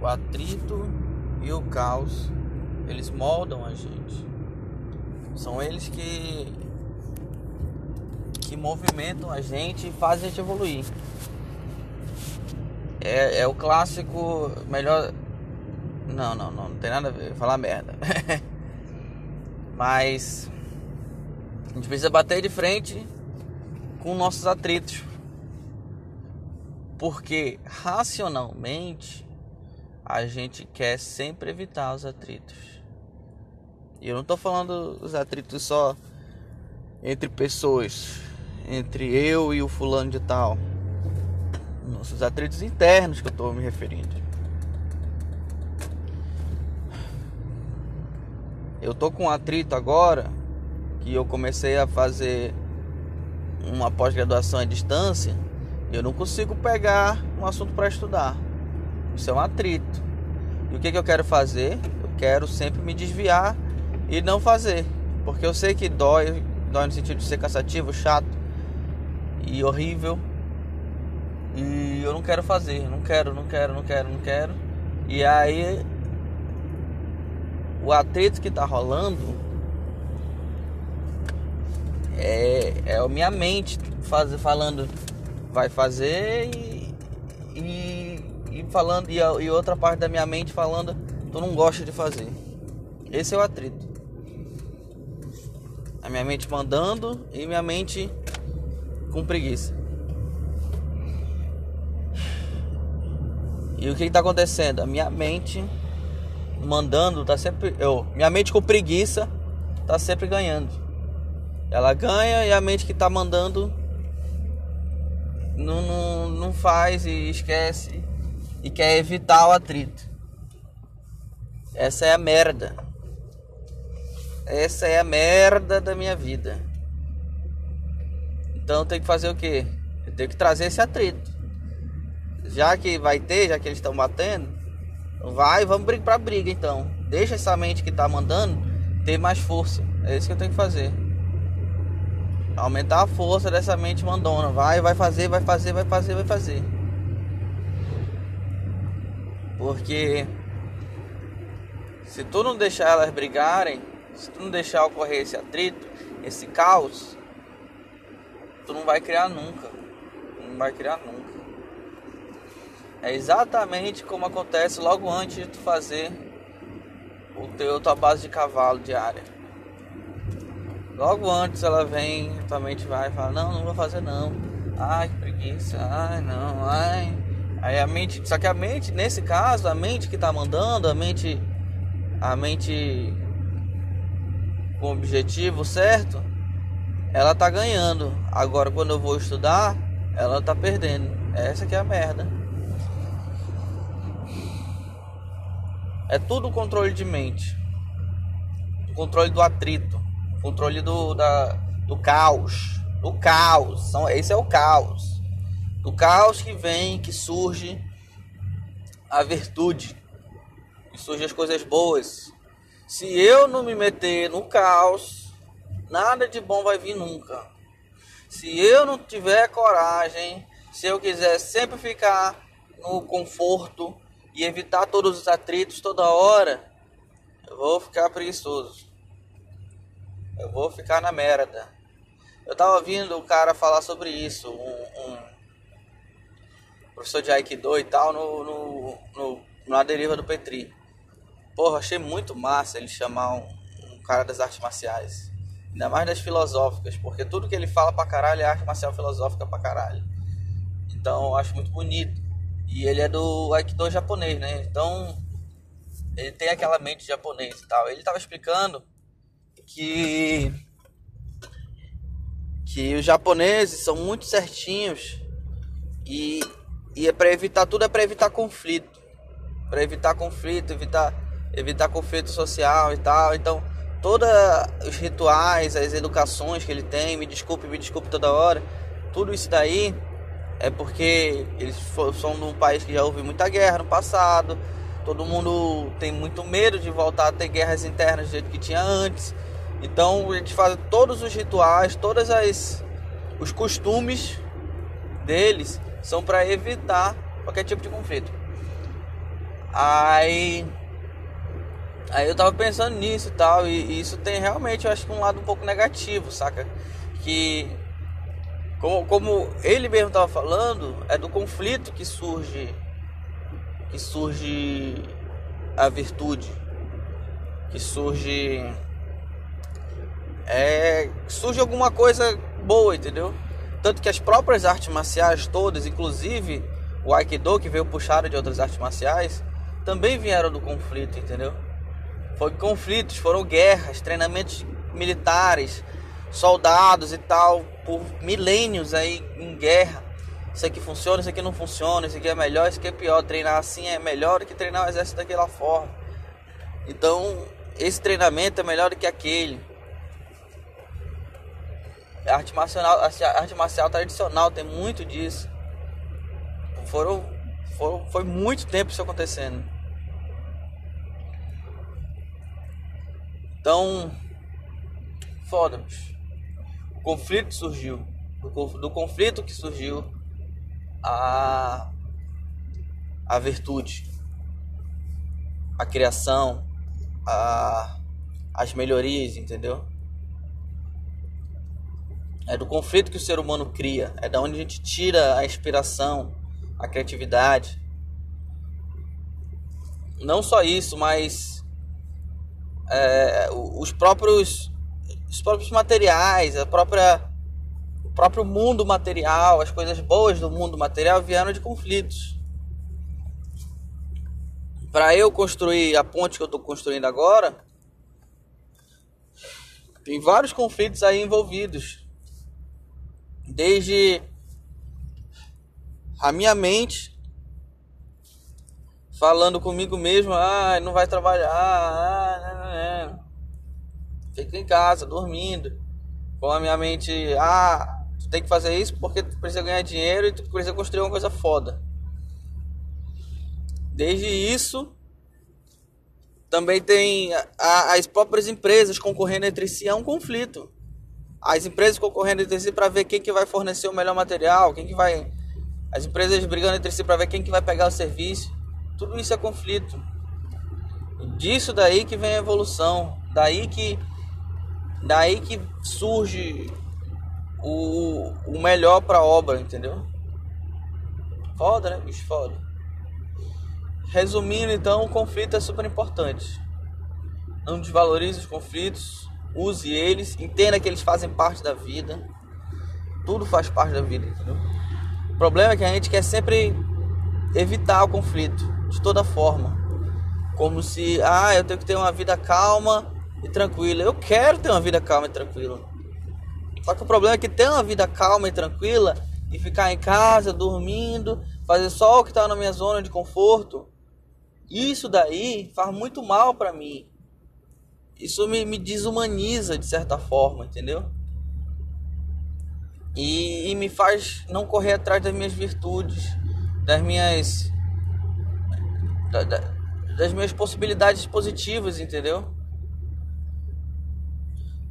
o atrito e o caos, eles moldam a gente. São eles que que movimentam a gente e fazem a gente evoluir. É, é o clássico melhor. Não, não, não, não tem nada a ver, falar merda. Mas a gente precisa bater de frente com nossos atritos. Porque racionalmente a gente quer sempre evitar os atritos. E eu não estou falando os atritos só entre pessoas, entre eu e o fulano de tal. Nossos atritos internos que eu estou me referindo. Eu tô com um atrito agora que eu comecei a fazer uma pós-graduação à distância, eu não consigo pegar um assunto para estudar. Isso é um atrito. E o que, que eu quero fazer? Eu quero sempre me desviar e não fazer. Porque eu sei que dói, dói no sentido de ser cansativo, chato e horrível. E eu não quero fazer, não quero, não quero, não quero, não quero. E aí o atrito que tá rolando é, é a minha mente faz, falando vai fazer e, e, e falando e, a, e outra parte da minha mente falando tu não gosta de fazer. Esse é o atrito. A minha mente mandando e minha mente com preguiça. E o que está acontecendo? A minha mente mandando tá sempre. Eu, minha mente com preguiça tá sempre ganhando. Ela ganha e a mente que tá mandando não, não, não faz e esquece e quer evitar o atrito. Essa é a merda. Essa é a merda da minha vida. Então tem que fazer o que? Eu tenho que trazer esse atrito. Já que vai ter, já que eles estão batendo, vai, vamos pra briga então. Deixa essa mente que tá mandando ter mais força. É isso que eu tenho que fazer. Aumentar a força dessa mente mandona. Vai, vai fazer, vai fazer, vai fazer, vai fazer. Porque se tu não deixar elas brigarem, se tu não deixar ocorrer esse atrito, esse caos, tu não vai criar nunca. Não vai criar nunca. É exatamente como acontece logo antes de tu fazer o teu tua base de cavalo diária. Logo antes ela vem, tua mente vai e fala, não, não vou fazer não. Ai, que preguiça, ai não, ai. Aí a mente, só que a mente, nesse caso, a mente que tá mandando, a mente, a mente com o objetivo certo, ela tá ganhando. Agora quando eu vou estudar, ela tá perdendo. Essa que é a merda. É tudo controle de mente. Controle do atrito. Controle do, da, do caos. Do caos. Esse é o caos. Do caos que vem, que surge a virtude. Que surgem as coisas boas. Se eu não me meter no caos, nada de bom vai vir nunca. Se eu não tiver coragem, se eu quiser sempre ficar no conforto, e evitar todos os atritos toda hora, eu vou ficar preguiçoso. Eu vou ficar na merda. Eu tava ouvindo o cara falar sobre isso, um, um professor de Aikido e tal, no, no, no, na deriva do Petri. Porra, achei muito massa ele chamar um, um cara das artes marciais. Ainda mais das filosóficas, porque tudo que ele fala pra caralho é arte marcial filosófica pra caralho. Então eu acho muito bonito. E ele é do Aikido japonês, né? Então, ele tem aquela mente japonesa e tal. Ele estava explicando que que os japoneses são muito certinhos e, e é para evitar tudo é para evitar conflito, para evitar conflito, evitar evitar conflito social e tal. Então, todos os rituais, as educações que ele tem, me desculpe, me desculpe toda hora, tudo isso daí é porque eles são de um país que já houve muita guerra no passado. Todo mundo tem muito medo de voltar a ter guerras internas do jeito que tinha antes. Então eles fazem todos os rituais, todas as os costumes deles são para evitar qualquer tipo de conflito. Aí. Aí eu tava pensando nisso e tal, e, e isso tem realmente, eu acho que um lado um pouco negativo, saca? Que como, como ele mesmo estava falando, é do conflito que surge que surge a virtude, que surge é, surge alguma coisa boa, entendeu? Tanto que as próprias artes marciais todas, inclusive o Aikido que veio puxado de outras artes marciais, também vieram do conflito, entendeu? Foi conflitos, foram guerras, treinamentos militares, soldados e tal, por milênios aí em guerra. Isso aqui funciona, isso aqui não funciona, isso aqui é melhor, isso aqui é pior. Treinar assim é melhor do que treinar o exército daquela forma. Então, esse treinamento é melhor do que aquele. A arte marcial, a arte marcial tradicional tem muito disso. Foram, foram, foi muito tempo isso acontecendo. Então, foda, bicho. O conflito surgiu. Do, do conflito que surgiu a, a virtude, a criação, a, as melhorias, entendeu? É do conflito que o ser humano cria, é da onde a gente tira a inspiração, a criatividade. Não só isso, mas é, os próprios os próprios materiais, a própria o próprio mundo material, as coisas boas do mundo material vieram de conflitos. Para eu construir a ponte que eu estou construindo agora, tem vários conflitos aí envolvidos. Desde a minha mente falando comigo mesmo, ah, não vai trabalhar, ah, não, não, não. fica em casa, dormindo. Com a minha mente, ah, Tu tem que fazer isso porque tu precisa ganhar dinheiro e tu precisa construir uma coisa foda. Desde isso, também tem a, as próprias empresas concorrendo entre si, é um conflito. As empresas concorrendo entre si para ver quem que vai fornecer o melhor material, quem que vai... As empresas brigando entre si para ver quem que vai pegar o serviço. Tudo isso é conflito. Disso daí que vem a evolução. Daí que daí que surge o, o melhor pra obra, entendeu? Foda, né, bicho? Foda. Resumindo, então, o conflito é super importante. Não desvalorize os conflitos, use eles, entenda que eles fazem parte da vida. Tudo faz parte da vida, entendeu? O problema é que a gente quer sempre evitar o conflito, de toda forma. Como se, ah, eu tenho que ter uma vida calma e tranquila. Eu quero ter uma vida calma e tranquila. Só que o problema é que ter uma vida calma e tranquila e ficar em casa, dormindo, fazer só o que está na minha zona de conforto, isso daí faz muito mal para mim. Isso me, me, desumaniza de certa forma, entendeu? E, e me faz não correr atrás das minhas virtudes, das minhas. Da, da, das minhas possibilidades positivas, entendeu?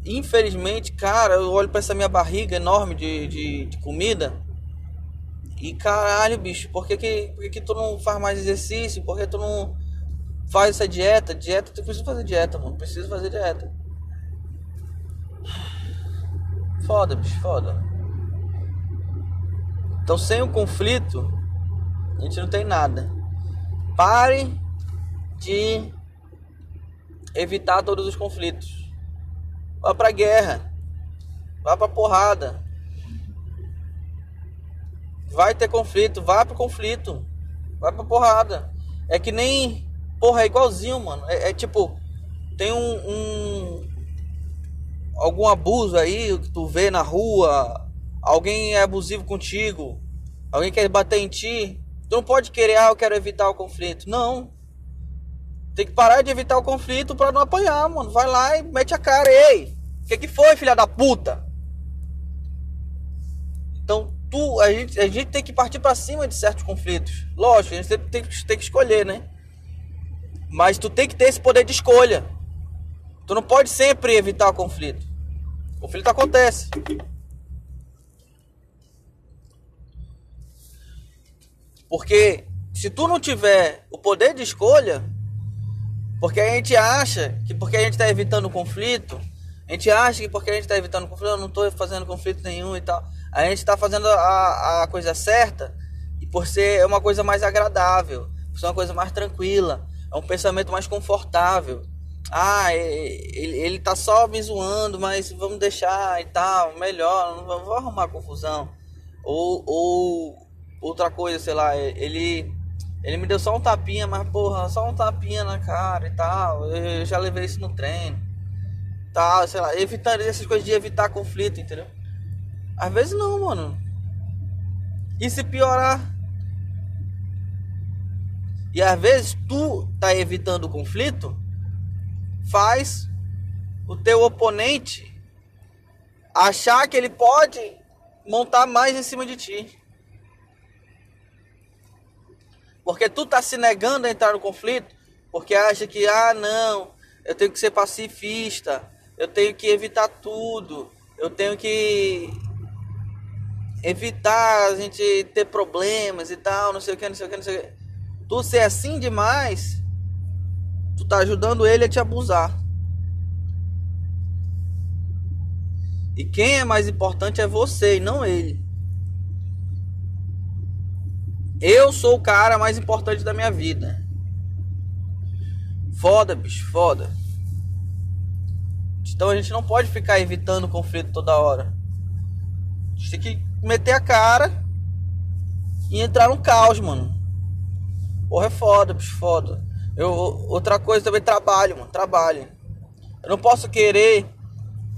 Infelizmente, cara, eu olho para essa minha barriga enorme de, de, de, comida. E caralho, bicho, por que, que, por que, que tu não faz mais exercício? Por que tu não faz essa dieta? Dieta, tu precisa fazer dieta, mano. Precisa fazer dieta. Foda, bicho, foda. Então, sem o conflito, a gente não tem nada. Pare de evitar todos os conflitos. Vá pra guerra. Vá pra porrada. Vai ter conflito, vá pro conflito. Vai pra porrada. É que nem. Porra, é igualzinho, mano. É, é tipo. Tem um, um. Algum abuso aí que tu vê na rua. Alguém é abusivo contigo. Alguém quer bater em ti. Tu não pode querer, ah, eu quero evitar o conflito. Não. Tem que parar de evitar o conflito para não apanhar, mano. Vai lá e mete a cara. Ei, o que, que foi, filha da puta? Então, tu, a, gente, a gente tem que partir para cima de certos conflitos. Lógico, a gente sempre tem, tem que escolher, né? Mas tu tem que ter esse poder de escolha. Tu não pode sempre evitar o conflito. O conflito acontece. Porque se tu não tiver o poder de escolha, porque a gente acha que porque a gente está evitando conflito, a gente acha que porque a gente está evitando conflito, eu não estou fazendo conflito nenhum e tal. A gente está fazendo a, a coisa certa e por ser uma coisa mais agradável, por ser uma coisa mais tranquila, é um pensamento mais confortável. Ah, ele, ele tá só me zoando, mas vamos deixar e tal, melhor, não vou arrumar confusão. Ou, ou outra coisa, sei lá, ele ele me deu só um tapinha, mas porra, só um tapinha na cara e tal. Eu já levei isso no treino. Tal, sei lá, evitar essas coisas de evitar conflito, entendeu? Às vezes não, mano. E se piorar? E às vezes tu tá evitando o conflito, faz o teu oponente achar que ele pode montar mais em cima de ti. Porque tu tá se negando a entrar no conflito, porque acha que, ah, não, eu tenho que ser pacifista, eu tenho que evitar tudo, eu tenho que evitar a gente ter problemas e tal, não sei o que, não sei o que, não sei o que. Tu ser assim demais, tu tá ajudando ele a te abusar. E quem é mais importante é você e não ele. Eu sou o cara mais importante da minha vida. Foda, bicho, foda. Então a gente não pode ficar evitando conflito toda hora. A gente tem que meter a cara e entrar no caos, mano. Porra, é foda, bicho, foda. Eu, outra coisa também, trabalho, mano, trabalho. Eu não posso querer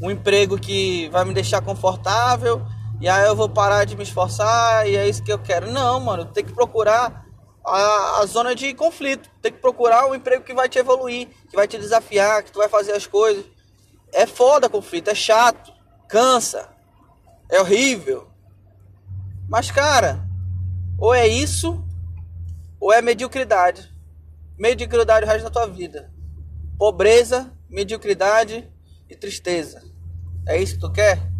um emprego que vai me deixar confortável e aí eu vou parar de me esforçar e é isso que eu quero. Não, mano, tem que procurar a, a zona de conflito. Tem que procurar um emprego que vai te evoluir, que vai te desafiar, que tu vai fazer as coisas. É foda conflito, é chato, cansa, é horrível. Mas, cara, ou é isso, ou é mediocridade. Mediocridade o resto da tua vida. Pobreza, mediocridade e tristeza. É isso que tu quer?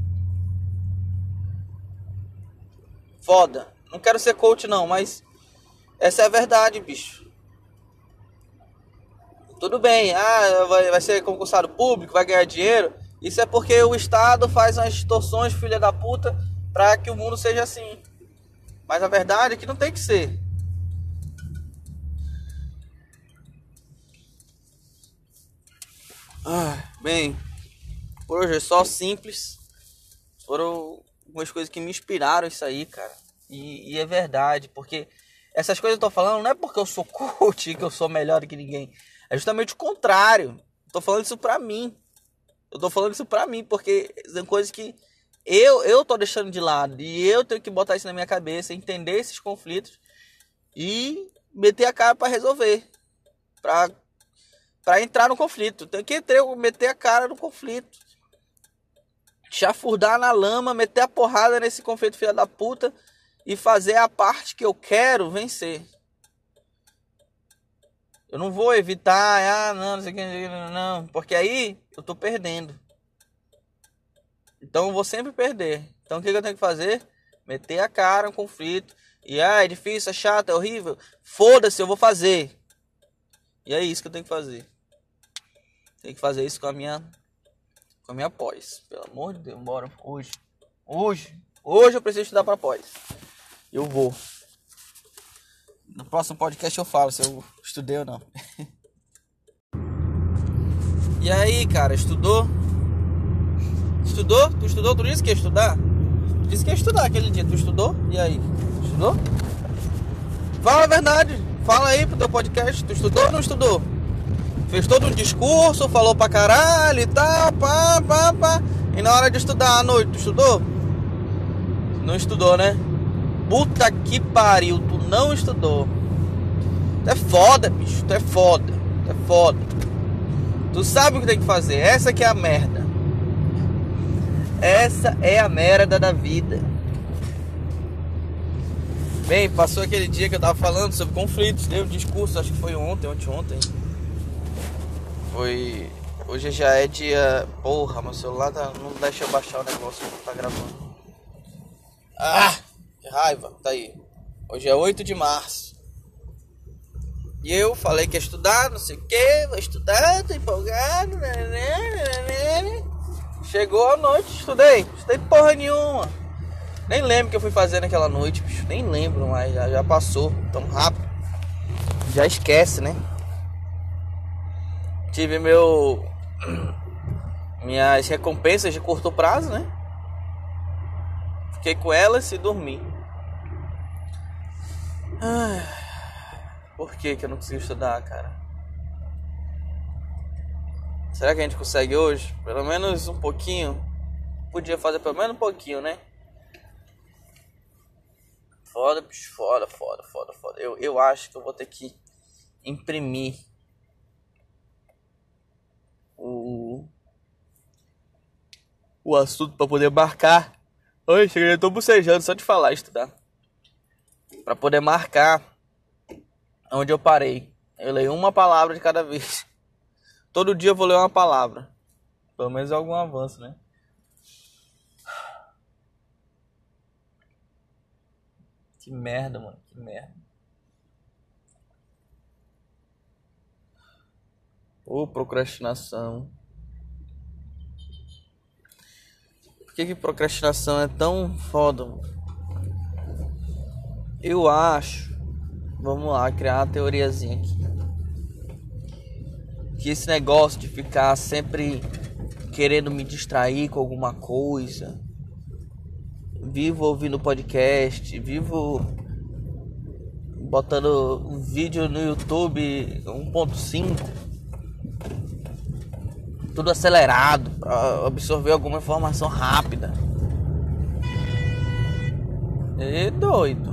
foda. Não quero ser coach não, mas essa é a verdade, bicho. Tudo bem, ah, vai, vai ser concursado público, vai ganhar dinheiro. Isso é porque o Estado faz umas distorções, filha da puta, para que o mundo seja assim. Mas a verdade é que não tem que ser. Ah, bem, por hoje é só simples. Foram algumas coisas que me inspiraram isso aí, cara. E, e, é verdade, porque essas coisas que eu tô falando não é porque eu sou coach, que eu sou melhor que ninguém. É justamente o contrário. Tô falando isso pra mim. Eu tô falando isso pra mim, porque são coisas que eu, eu tô deixando de lado. E eu tenho que botar isso na minha cabeça, entender esses conflitos e meter a cara para resolver. Pra, pra entrar no conflito. Tem que meter a cara no conflito chafurdar na lama, meter a porrada nesse conflito filha da puta e fazer a parte que eu quero vencer. Eu não vou evitar, ah, não, não sei o que, não, porque aí eu tô perdendo. Então eu vou sempre perder. Então o que eu tenho que fazer? Meter a cara no conflito. E ah, é difícil, é chato, é horrível. Foda-se, eu vou fazer. E é isso que eu tenho que fazer. Tenho que fazer isso com a minha com a minha pós. Pelo amor de Deus, bora. Hoje. Hoje. Hoje eu preciso estudar para pós. Eu vou. No próximo podcast eu falo se eu estudei ou não. e aí, cara, estudou? Estudou? Tu estudou? Tu disse que ia estudar? Tu disse que ia estudar aquele dia. Tu estudou? E aí? Estudou? Fala a verdade. Fala aí pro teu podcast. Tu estudou ou não estudou? Fez todo um discurso, falou pra caralho e tal, pá, pá, pá. E na hora de estudar à noite, tu estudou? Não estudou, né? Puta que pariu, tu não estudou. Tu é foda, bicho, tu é foda, tu é foda. Tu sabe o que tem que fazer, essa que é a merda. Essa é a merda da vida. Bem, passou aquele dia que eu tava falando sobre conflitos, deu um discurso, acho que foi ontem, ontem, ontem. Foi. Hoje já é dia. Porra, meu celular tá... não deixa eu baixar o negócio que tá gravando. Ah! Que raiva, tá aí. Hoje é 8 de março. E eu falei que ia estudar, não sei o que, vou estudar, tô empolgado. Né, né, né, Chegou a noite, estudei, estudei porra nenhuma. Nem lembro o que eu fui fazer naquela noite, bicho. Nem lembro, mas já, já passou tão rápido. Já esquece, né? Tive meu. Minhas recompensas de curto prazo, né? Fiquei com elas e dormi. Por que, que eu não consigo estudar, cara? Será que a gente consegue hoje? Pelo menos um pouquinho? Podia fazer pelo menos um pouquinho, né? Foda, bicho, foda, foda, foda, foda. Eu, eu acho que eu vou ter que imprimir o, o assunto para poder marcar. Oi, cheguei, eu tô bocejando só de falar estudar. Para poder marcar onde eu parei. Eu leio uma palavra de cada vez. Todo dia eu vou ler uma palavra. Pelo menos é algum avanço, né? Que merda, mano. Que merda. Oh, procrastinação. Por que, que procrastinação é tão foda? Eu acho Vamos lá, criar uma teoriazinha aqui. Que esse negócio de ficar sempre querendo me distrair com alguma coisa. Vivo ouvindo podcast, vivo botando um vídeo no YouTube 1.5 tudo acelerado para absorver alguma informação rápida. É doido.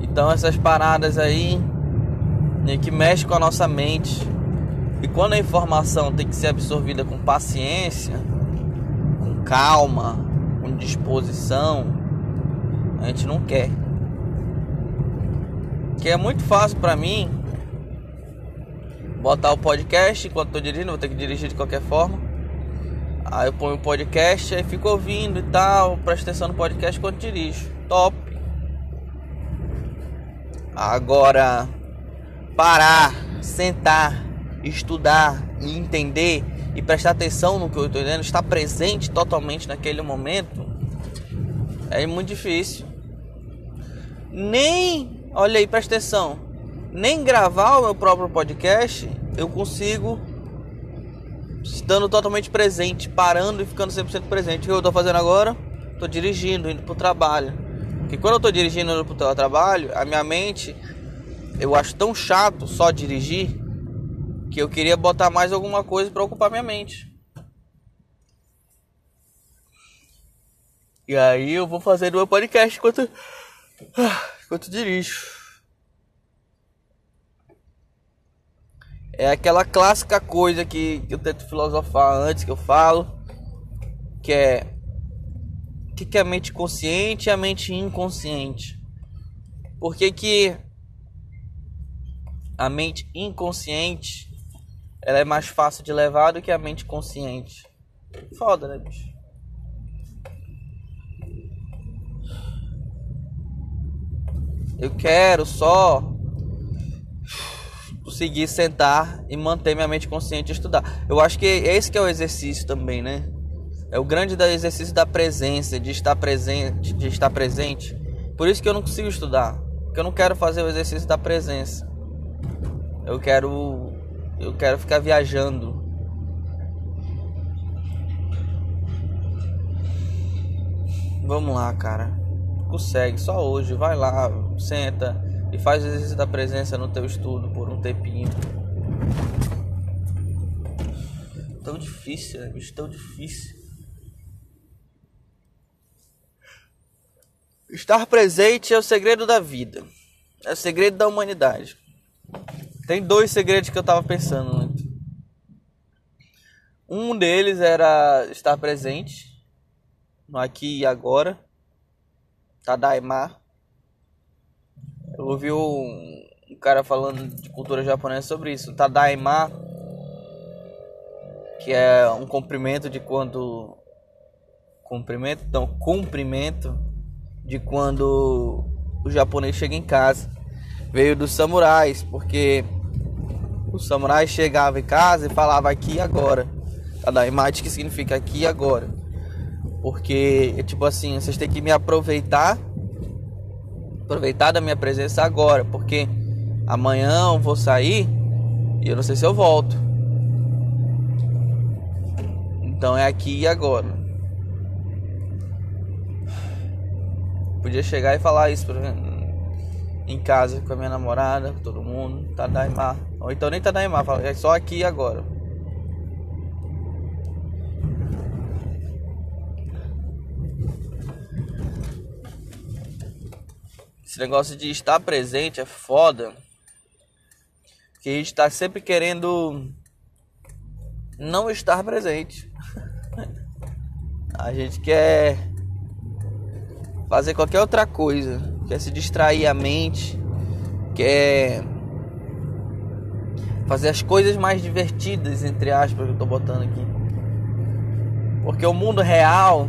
Então essas paradas aí né, que mexe com a nossa mente. E quando a informação tem que ser absorvida com paciência, com calma, com disposição, a gente não quer. Que é muito fácil para mim botar o podcast enquanto tô dirigindo, vou ter que dirigir de qualquer forma. Aí eu ponho o podcast, aí fico ouvindo e tal, presto atenção no podcast enquanto dirijo. Top. Agora, parar, sentar, estudar e entender e prestar atenção no que eu estou entendendo, estar presente totalmente naquele momento, é muito difícil. Nem, olha aí, presta atenção, nem gravar o meu próprio podcast eu consigo estando totalmente presente, parando e ficando 100% presente. O que eu estou fazendo agora? Estou dirigindo, indo para o trabalho. Porque quando eu tô dirigindo pro teu trabalho, a minha mente eu acho tão chato só dirigir que eu queria botar mais alguma coisa para ocupar minha mente. E aí eu vou fazer meu podcast enquanto enquanto dirijo. É aquela clássica coisa que, eu tento filosofar antes que eu falo, que é o que, que é a mente consciente e a mente inconsciente? Por que, que a mente inconsciente ela é mais fácil de levar do que a mente consciente? Foda, né, bicho? Eu quero só conseguir sentar e manter minha mente consciente e estudar. Eu acho que esse que é o exercício também, né? É o grande exercício da presença, de estar presente, de estar presente. Por isso que eu não consigo estudar, porque eu não quero fazer o exercício da presença. Eu quero eu quero ficar viajando. Vamos lá, cara. Consegue, só hoje. Vai lá, senta e faz o exercício da presença no teu estudo por um tempinho. Tão difícil, né, bicho? Tão difícil. Estar presente é o segredo da vida. É o segredo da humanidade. Tem dois segredos que eu tava pensando muito. Um deles era estar presente no aqui e agora. Tadaima. Eu ouvi um, cara falando de cultura japonesa sobre isso. Tadaima, que é um cumprimento de quando cumprimento, não, cumprimento de quando o japonês chega em casa. veio dos samurais, porque os samurais chegavam em casa e falavam aqui e agora. Tadaimate que significa aqui e agora. Porque, tipo assim, vocês têm que me aproveitar aproveitar da minha presença agora, porque amanhã eu vou sair e eu não sei se eu volto. Então é aqui e agora. Podia chegar e falar isso pra, em casa com a minha namorada, com todo mundo, Tadaimar. Ou então nem Tadaimar, fala, é só aqui e agora. Esse negócio de estar presente é foda. Que a gente está sempre querendo não estar presente. a gente quer fazer qualquer outra coisa, quer se distrair a mente, quer fazer as coisas mais divertidas, entre aspas, que eu tô botando aqui. Porque o mundo real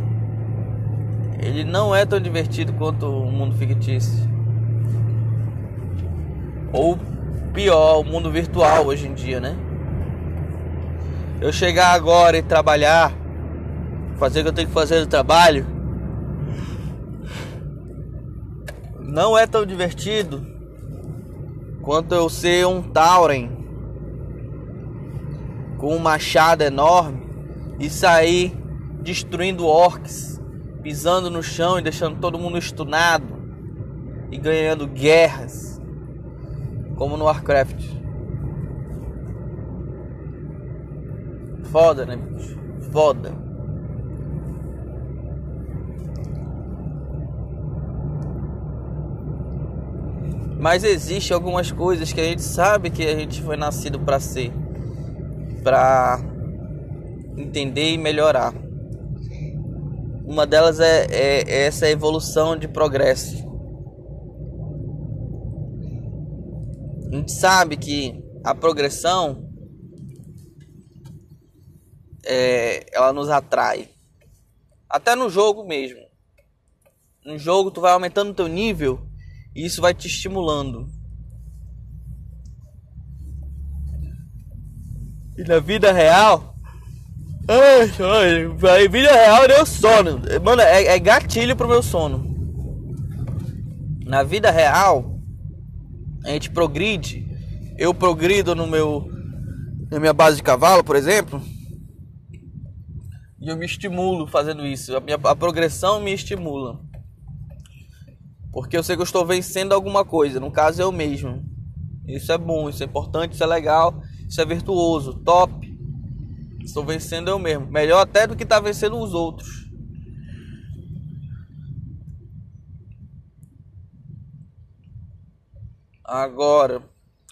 ele não é tão divertido quanto o mundo fictício. Ou pior, o mundo virtual hoje em dia, né? Eu chegar agora e trabalhar, fazer o que eu tenho que fazer no trabalho, não é tão divertido quanto eu ser um Tauren com um machado enorme e sair destruindo orcs, pisando no chão e deixando todo mundo estunado e ganhando guerras como no Warcraft. Foda, né, bicho? Foda. Mas existe algumas coisas que a gente sabe que a gente foi nascido para ser, para entender e melhorar. Uma delas é, é, é essa evolução de progresso. A gente sabe que a progressão é, ela nos atrai. Até no jogo mesmo. No jogo tu vai aumentando o teu nível e isso vai te estimulando. E na vida real. Ai, ai, vida real deu sono. Mano, é, é gatilho pro meu sono. Na vida real, a gente progride, eu progrido no meu na minha base de cavalo, por exemplo, e eu me estimulo fazendo isso. A minha a progressão me estimula. Porque eu sei que eu estou vencendo alguma coisa, no caso eu mesmo. Isso é bom, isso é importante, isso é legal, isso é virtuoso, top. Estou vencendo eu mesmo. Melhor até do que estar tá vencendo os outros. Agora,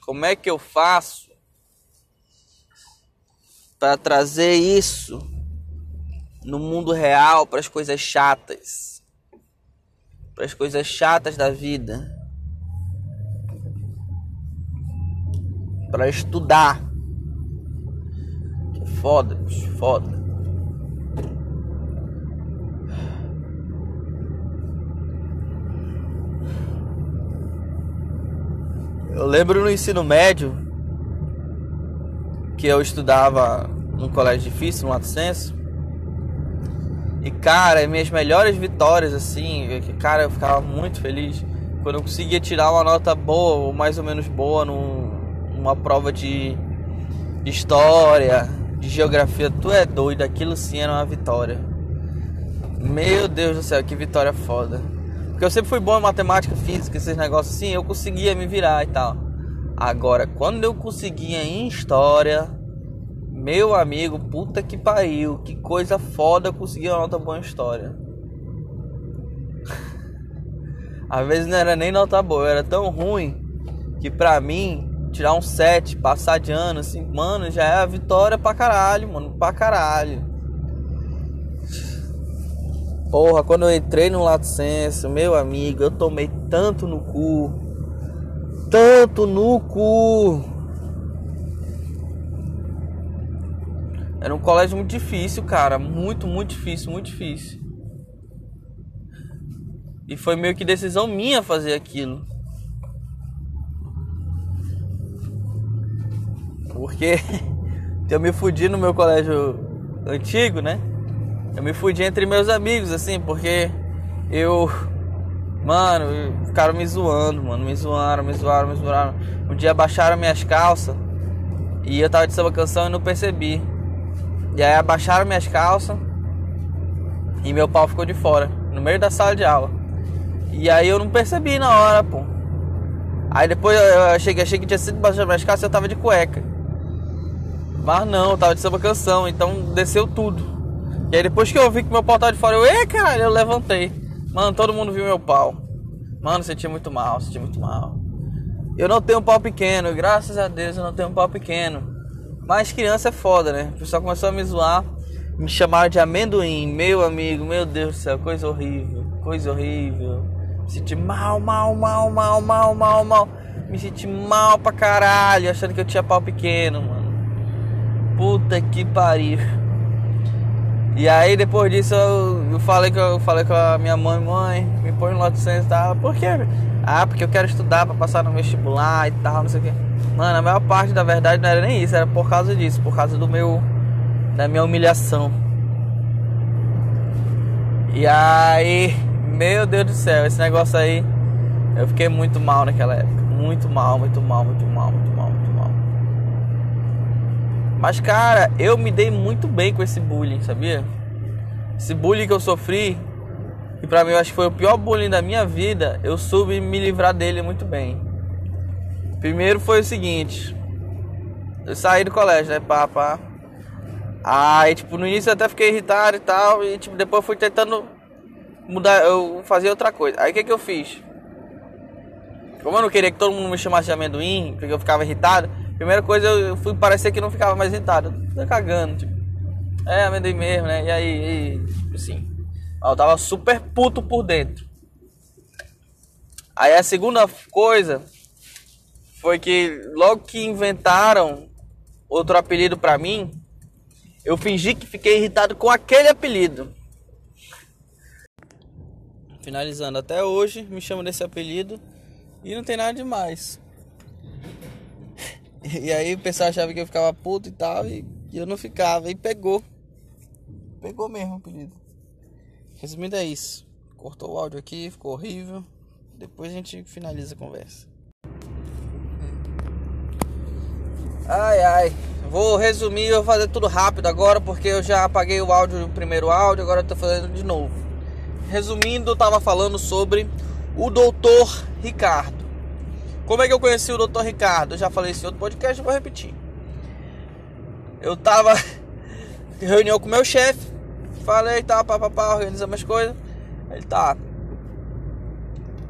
como é que eu faço para trazer isso no mundo real para as coisas chatas? Para as coisas chatas da vida? Para estudar. Que foda, bicho, foda. Eu lembro no ensino médio que eu estudava num colégio difícil, no Lato Senso. E cara, minhas melhores vitórias assim, cara, eu ficava muito feliz quando eu conseguia tirar uma nota boa, ou mais ou menos boa num, numa prova de história, de geografia, tu é doido, aquilo sim era uma vitória. Meu Deus do céu, que vitória foda. Porque eu sempre fui bom em matemática, física, esses negócios assim, eu conseguia me virar e tal. Agora, quando eu conseguia em história, meu amigo, puta que pariu, que coisa foda conseguir uma nota boa em história. Às vezes não era nem nota boa, era tão ruim que pra mim, tirar um 7, passar de ano, assim, mano, já é a vitória pra caralho, mano, pra caralho. Porra, quando eu entrei no Lato Senso, meu amigo, eu tomei tanto no cu. Tanto no cu. Era um colégio muito difícil, cara. Muito, muito difícil, muito difícil. E foi meio que decisão minha fazer aquilo. Porque eu me fudi no meu colégio antigo, né? Eu me fudi entre meus amigos, assim, porque eu. Mano, ficaram me zoando, mano. Me zoaram, me zoaram, me zoaram. Um dia abaixaram minhas calças e eu tava de samba canção e não percebi. E aí abaixaram minhas calças e meu pau ficou de fora, no meio da sala de aula. E aí eu não percebi na hora, pô. Aí depois eu achei, achei que tinha sido baixar minhas calças e eu tava de cueca. Mas não, eu tava de samba canção, então desceu tudo. E aí depois que eu vi que meu pau tava de fora, eu, ei caralho, eu levantei. Mano, todo mundo viu meu pau. Mano, senti muito mal, senti muito mal. Eu não tenho um pau pequeno, graças a Deus eu não tenho um pau pequeno. Mas criança é foda, né? O pessoal começou a me zoar, me chamaram de amendoim, meu amigo, meu Deus do céu, coisa horrível, coisa horrível. Me senti mal, mal, mal, mal, mal, mal, mal. Me senti mal pra caralho, achando que eu tinha pau pequeno, mano. Puta que pariu. E aí depois disso eu, eu falei que eu falei com a minha mãe, mãe, me põe no lote e tal. Por quê? Ah, porque eu quero estudar para passar no vestibular e tal, não sei o quê. Mano, a maior parte da verdade não era nem isso, era por causa disso, por causa do meu. da minha humilhação. E aí, meu Deus do céu, esse negócio aí, eu fiquei muito mal naquela época. Muito mal, muito mal, muito mal, muito mal. Mas cara, eu me dei muito bem com esse bullying, sabia? Esse bullying que eu sofri e pra mim eu acho que foi o pior bullying da minha vida, eu soube me livrar dele muito bem. Primeiro foi o seguinte, eu saí do colégio, né, pá, pá. Aí, tipo, no início eu até fiquei irritado e tal, e tipo, depois fui tentando mudar, eu fazer outra coisa. Aí o que que eu fiz? Como eu não queria que todo mundo me chamasse de amendoim, porque eu ficava irritado, primeira coisa eu fui parecer que não ficava mais irritado. Tô cagando, tipo, é amendoim mesmo, né? E aí, e, assim. Eu tava super puto por dentro. Aí a segunda coisa foi que logo que inventaram outro apelido para mim, eu fingi que fiquei irritado com aquele apelido. Finalizando, até hoje me chamam desse apelido e não tem nada demais. E aí o pessoal achava que eu ficava puto e tal, e eu não ficava, e pegou. Pegou mesmo o apelido. Resumindo é isso. Cortou o áudio aqui, ficou horrível. Depois a gente finaliza a conversa. Ai ai. Vou resumir, vou fazer tudo rápido agora porque eu já apaguei o áudio, o primeiro áudio, agora eu tô fazendo de novo. Resumindo, eu tava falando sobre o doutor Ricardo. Como é que eu conheci o doutor Ricardo? Eu já falei isso em outro podcast, vou repetir. Eu tava em reunião com meu chefe Falei, tá, papapá, organizamos as coisas. Ele tá.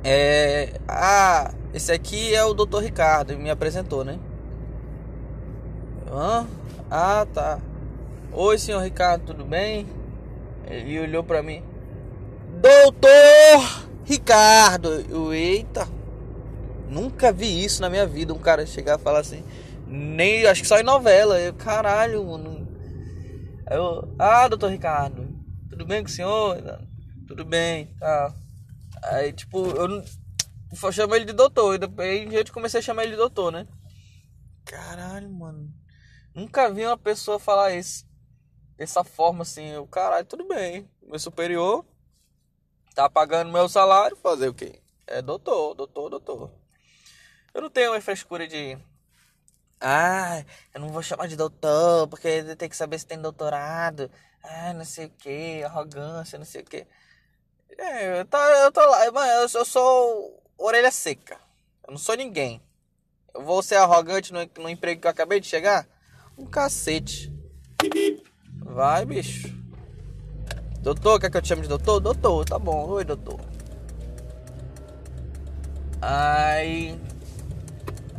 É. Ah, esse aqui é o Dr. Ricardo, me apresentou, né? Hã? Ah, tá. Oi, senhor Ricardo, tudo bem? Ele olhou pra mim. Doutor Ricardo! Eu, eita! Nunca vi isso na minha vida, um cara chegar e falar assim. Nem, acho que só em novela. Eu, caralho, mano. Eu, ah, doutor Ricardo, tudo bem com o senhor? Tudo bem, tá. Aí, tipo, eu não. chamo ele de doutor. E depois gente comecei a chamar ele de doutor, né? Caralho, mano. Nunca vi uma pessoa falar isso. Dessa forma assim. Eu, caralho, tudo bem. Meu superior tá pagando meu salário. Fazer o quê? É doutor, doutor, doutor. Eu não tenho uma frescura de ah, eu não vou chamar de doutor, porque tem que saber se tem doutorado. Ah, não sei o que, arrogância, não sei o que. É, eu tô, eu tô lá, eu, eu sou orelha seca. Eu não sou ninguém. Eu vou ser arrogante no, no emprego que eu acabei de chegar? Um cacete. Vai, bicho. Doutor, quer que eu te chame de doutor? Doutor, tá bom. Oi, doutor. Aí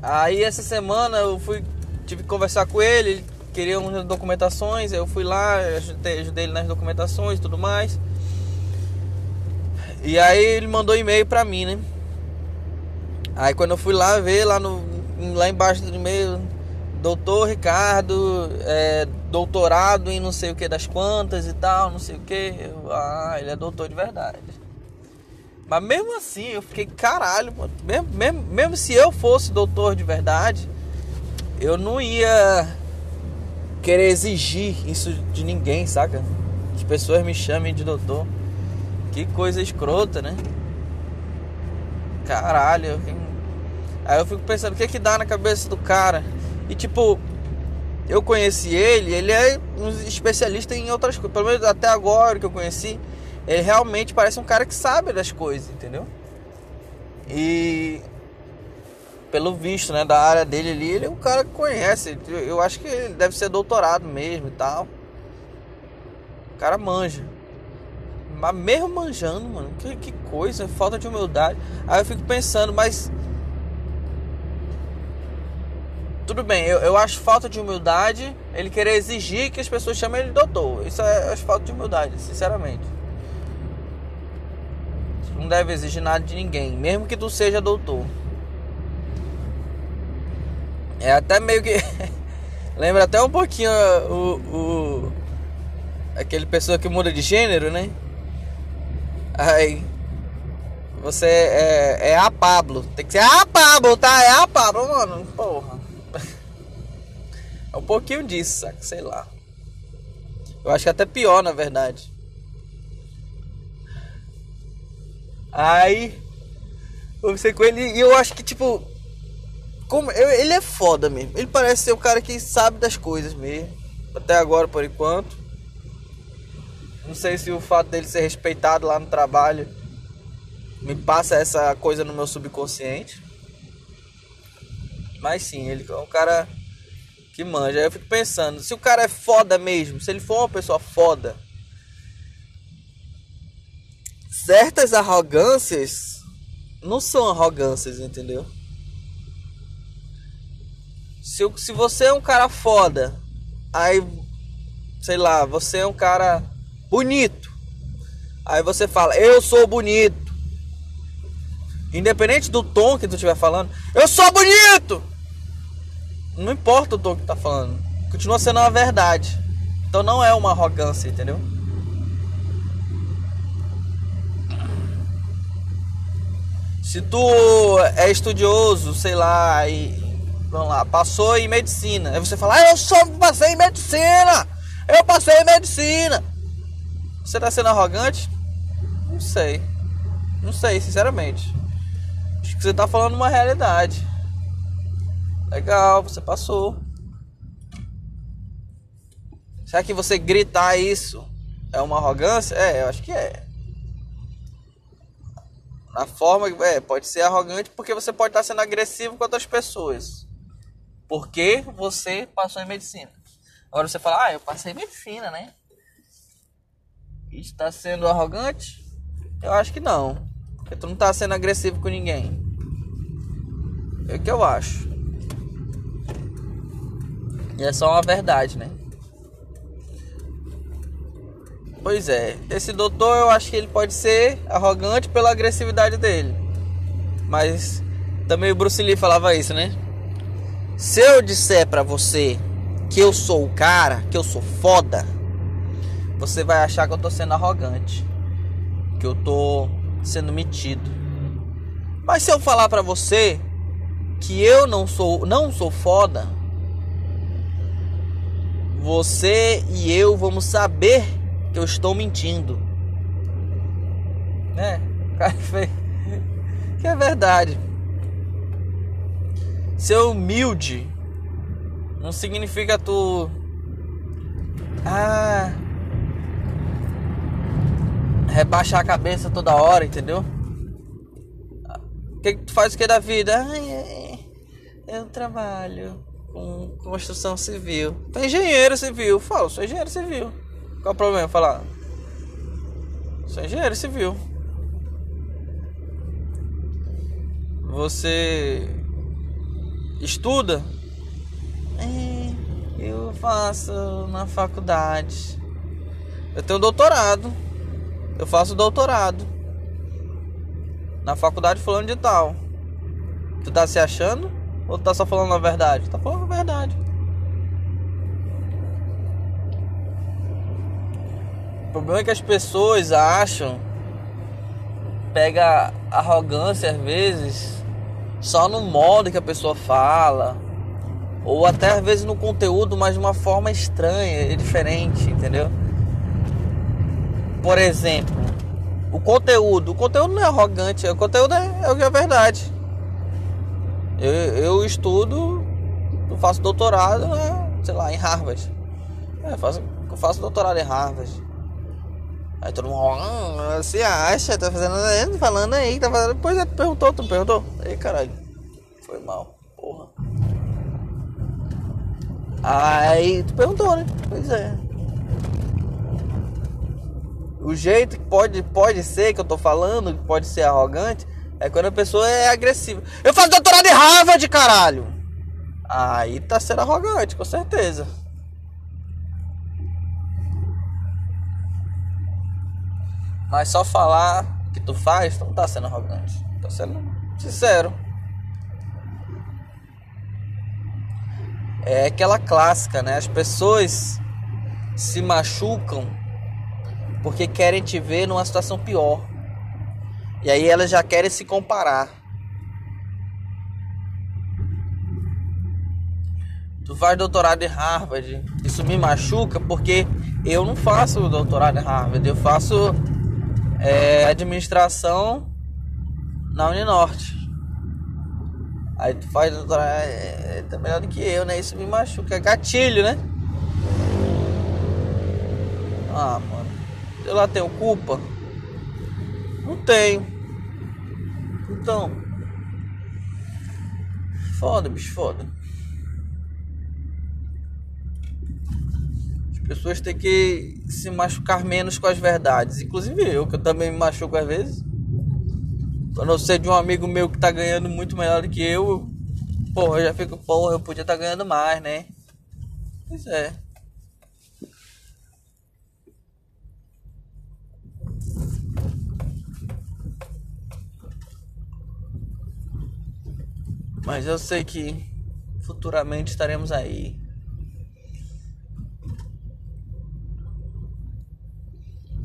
Aí essa semana eu fui tive que conversar com ele, ele queria umas documentações, eu fui lá, ajudei, ajudei ele nas documentações e tudo mais. E aí ele mandou e-mail pra mim, né? Aí quando eu fui lá ver, lá, no, lá embaixo do e-mail, doutor Ricardo, é, doutorado em não sei o que das quantas e tal, não sei o que. ah, ele é doutor de verdade. Mas mesmo assim, eu fiquei, caralho, mano. Mesmo, mesmo, mesmo se eu fosse doutor de verdade, eu não ia querer exigir isso de ninguém, saca? As pessoas me chamem de doutor. Que coisa escrota, né? Caralho. Aí eu fico pensando, o que que dá na cabeça do cara? E tipo, eu conheci ele, ele é um especialista em outras coisas. Pelo menos até agora que eu conheci, ele realmente parece um cara que sabe das coisas, entendeu? E pelo visto, né, da área dele ali, ele é um cara que conhece. Eu acho que ele deve ser doutorado mesmo e tal. O cara manja. Mas mesmo manjando, mano, que, que coisa, falta de humildade. Aí eu fico pensando, mas. Tudo bem, eu, eu acho falta de humildade ele querer exigir que as pessoas chamem ele de doutor. Isso é, acho falta de humildade, sinceramente. Não deve exigir nada de ninguém, mesmo que tu seja doutor. É até meio que. Lembra até um pouquinho o, o. Aquele pessoa que muda de gênero, né? Aí. Você é, é a Pablo. Tem que ser a Pablo, tá? É a Pablo, mano. Porra. É um pouquinho disso? Sei lá. Eu acho que é até pior, na verdade. Aí. Você com ele. E eu acho que, tipo. Como, eu, ele é foda mesmo. Ele parece ser o cara que sabe das coisas mesmo. Até agora, por enquanto. Não sei se o fato dele ser respeitado lá no trabalho me passa essa coisa no meu subconsciente. Mas sim, ele é um cara que manja. Aí eu fico pensando, se o cara é foda mesmo, se ele for uma pessoa foda, certas arrogâncias não são arrogâncias, entendeu? Se, se você é um cara foda, aí, sei lá, você é um cara bonito. Aí você fala, eu sou bonito. Independente do tom que tu estiver falando, eu sou bonito! Não importa o tom que tu tá falando. Continua sendo uma verdade. Então não é uma arrogância, entendeu? Se tu é estudioso, sei lá, e vamos lá, passou em medicina. Aí você fala, ah, eu só passei em medicina! Eu passei em medicina! Você tá sendo arrogante? Não sei. Não sei, sinceramente. Acho que você tá falando uma realidade. Legal, você passou. Será que você gritar isso é uma arrogância? É, eu acho que é. Na forma que é, pode ser arrogante porque você pode estar sendo agressivo com outras pessoas. Porque você passou em medicina. Agora você fala, ah, eu passei em medicina, né? está sendo arrogante? Eu acho que não. Porque tu não está sendo agressivo com ninguém. É o que eu acho. E é só uma verdade, né? Pois é, esse doutor eu acho que ele pode ser arrogante pela agressividade dele. Mas também o Bruce Lee falava isso, né? Se eu disser para você que eu sou o cara, que eu sou foda, você vai achar que eu tô sendo arrogante, que eu tô sendo metido. Mas se eu falar para você que eu não sou, não sou foda, você e eu vamos saber eu estou mentindo. Né? Que é verdade. Ser humilde não significa tu ah, rebaixar a cabeça toda hora, entendeu? O que, que tu faz o que da vida? Ai, é, eu trabalho com construção civil. Tu é engenheiro civil. Fala, sou engenheiro civil. Qual o problema falar? Sou engenheiro civil. Você estuda? É, eu faço na faculdade. Eu tenho doutorado. Eu faço doutorado. Na faculdade falando de tal. Tu tá se achando? Ou tu tá só falando a verdade? Tá falando a verdade. Problema é que as pessoas acham. Pega arrogância às vezes. Só no modo que a pessoa fala. Ou até às vezes no conteúdo, mas de uma forma estranha, é diferente, entendeu? Por exemplo, o conteúdo. O conteúdo não é arrogante, o conteúdo é, é o que é verdade. Eu, eu estudo, eu faço doutorado, né, sei lá, em Harvard. É, faço, eu faço doutorado em Harvard. Aí todo mundo, ah, você acha, tá fazendo, né, falando aí, tá fazendo. Pois é, tu perguntou, tu perguntou. Ei, caralho, foi mal, porra. Aí tu perguntou, né? Pois é. O jeito que pode, pode ser que eu tô falando, que pode ser arrogante, é quando a pessoa é agressiva. Eu faço doutorado em Harvard, caralho! Aí tá sendo arrogante, com certeza. Mas só falar que tu faz, tu não tá sendo arrogante. Tá sendo sincero. É aquela clássica, né? As pessoas se machucam porque querem te ver numa situação pior. E aí elas já querem se comparar. Tu faz doutorado em Harvard, isso me machuca porque eu não faço doutorado em Harvard, eu faço é, administração na Uninorte. Aí tu faz doutorado, é, tá melhor do que eu, né? Isso me machuca, é gatilho, né? Ah, mano, eu lá tenho culpa? Não tenho. Então. Foda, bicho, foda. Pessoas têm que se machucar menos com as verdades. Inclusive eu, que eu também me machuco às vezes. Quando eu sei de um amigo meu que tá ganhando muito melhor do que eu, porra, eu já fico, porra, eu podia estar tá ganhando mais, né? Pois é. Mas eu sei que futuramente estaremos aí.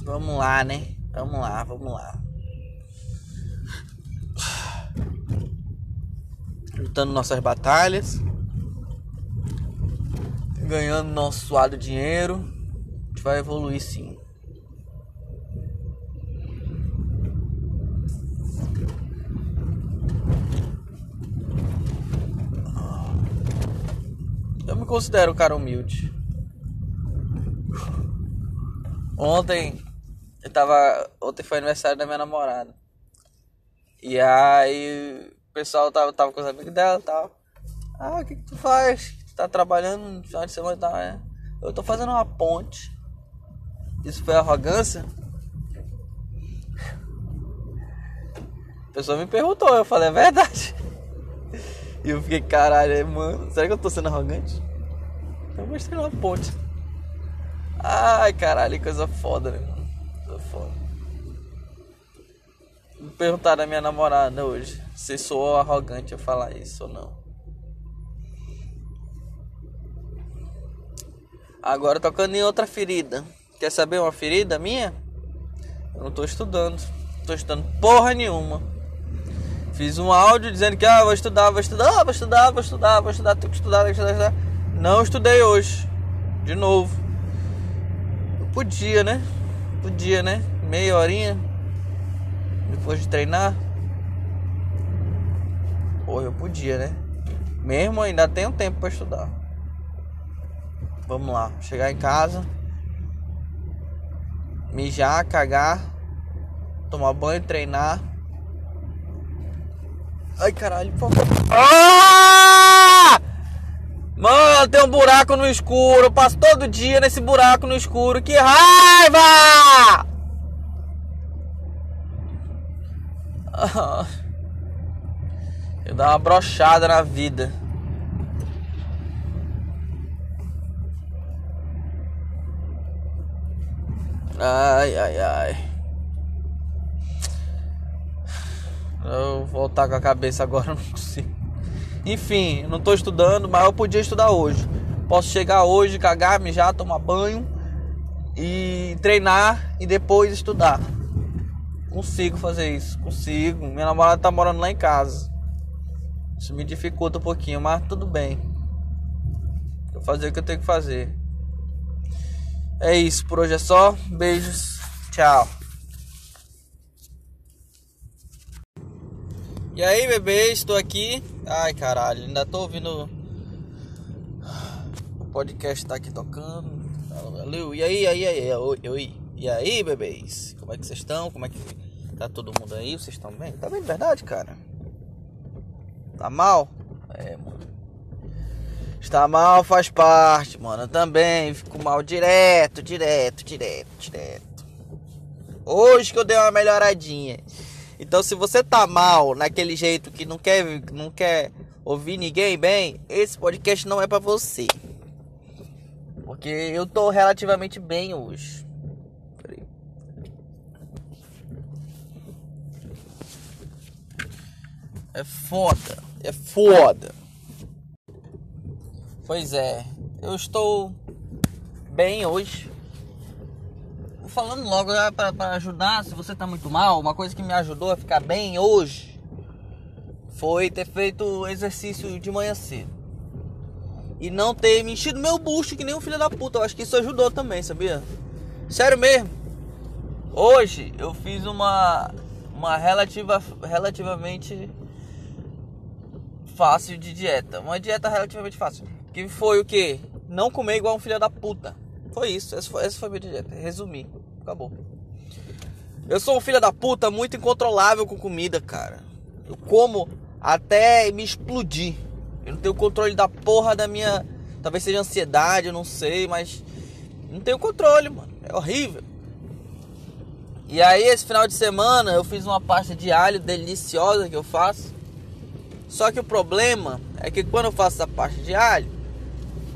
Vamos lá, né? Vamos lá, vamos lá. Lutando nossas batalhas. Ganhando nosso suado dinheiro. A gente vai evoluir sim. considero um cara humilde. Ontem eu tava. Ontem foi aniversário da minha namorada. E aí o pessoal tava, tava com os amigos dela e tal. Ah, o que, que tu faz? Tá trabalhando no final de semana e tal, né? Eu tô fazendo uma ponte. Isso foi arrogância? A pessoa me perguntou, eu falei, é verdade. E eu fiquei, caralho, mano, será que eu tô sendo arrogante? Eu mostrei uma ponte. Ai, caralho, coisa foda, né, foda. Vou perguntar da minha namorada hoje se sou arrogante eu falar isso ou não. Agora tocando em outra ferida. Quer saber uma ferida minha? Eu não tô estudando. Não tô estudando porra nenhuma. Fiz um áudio dizendo que ah, vou estudar, vou estudar, vou estudar, vou estudar, vou estudar, tenho que estudar, tenho que estudar, estudar. Não estudei hoje. De novo. Eu podia, né? Podia, né? Meia horinha. Depois de treinar. Porra, eu podia, né? Mesmo ainda tenho tempo para estudar. Vamos lá. Chegar em casa. Mijar, cagar. Tomar banho, treinar. Ai, caralho, por favor. Ah! Mano, tem um buraco no escuro. Eu passo todo dia nesse buraco no escuro. Que raiva! Eu dou uma brochada na vida. Ai, ai, ai. Eu vou voltar com a cabeça agora, não consigo. Enfim, não estou estudando, mas eu podia estudar hoje. Posso chegar hoje, cagar, mijar, tomar banho e treinar e depois estudar. Consigo fazer isso, consigo. Minha namorada está morando lá em casa. Isso me dificulta um pouquinho, mas tudo bem. Vou fazer o que eu tenho que fazer. É isso, por hoje é só. Beijos. Tchau. E aí, bebê, estou aqui. Ai, caralho, ainda tô ouvindo. O podcast tá aqui tocando. Valeu. E aí, aí, aí, oi, E aí, bebês? Como é que vocês estão? Como é que tá todo mundo aí? Vocês estão bem? Tá bem de verdade, cara? Tá mal? É, mano. Está mal faz parte, mano. Eu também fico mal direto, direto, direto, direto. Hoje que eu dei uma melhoradinha. Então, se você tá mal naquele jeito que não quer, não quer ouvir ninguém bem, esse podcast não é para você. Porque eu tô relativamente bem hoje. Peraí. É foda, é foda. Pois é, eu estou bem hoje falando logo né, para ajudar, se você tá muito mal, uma coisa que me ajudou a ficar bem hoje foi ter feito exercício de manhã cedo. E não ter me enchido meu bucho que nem um filho da puta. Eu acho que isso ajudou também, sabia? Sério mesmo. Hoje eu fiz uma uma relativa relativamente fácil de dieta. Uma dieta relativamente fácil. Que foi o que? Não comer igual um filho da puta. Foi isso. Essa foi, essa foi a minha dieta. Resumir. Acabou. Eu sou um filho da puta muito incontrolável com comida, cara. Eu como até me explodir. Eu não tenho controle da porra da minha. Talvez seja ansiedade, eu não sei, mas. Não tenho controle, mano. É horrível. E aí, esse final de semana, eu fiz uma pasta de alho deliciosa que eu faço. Só que o problema é que quando eu faço essa pasta de alho,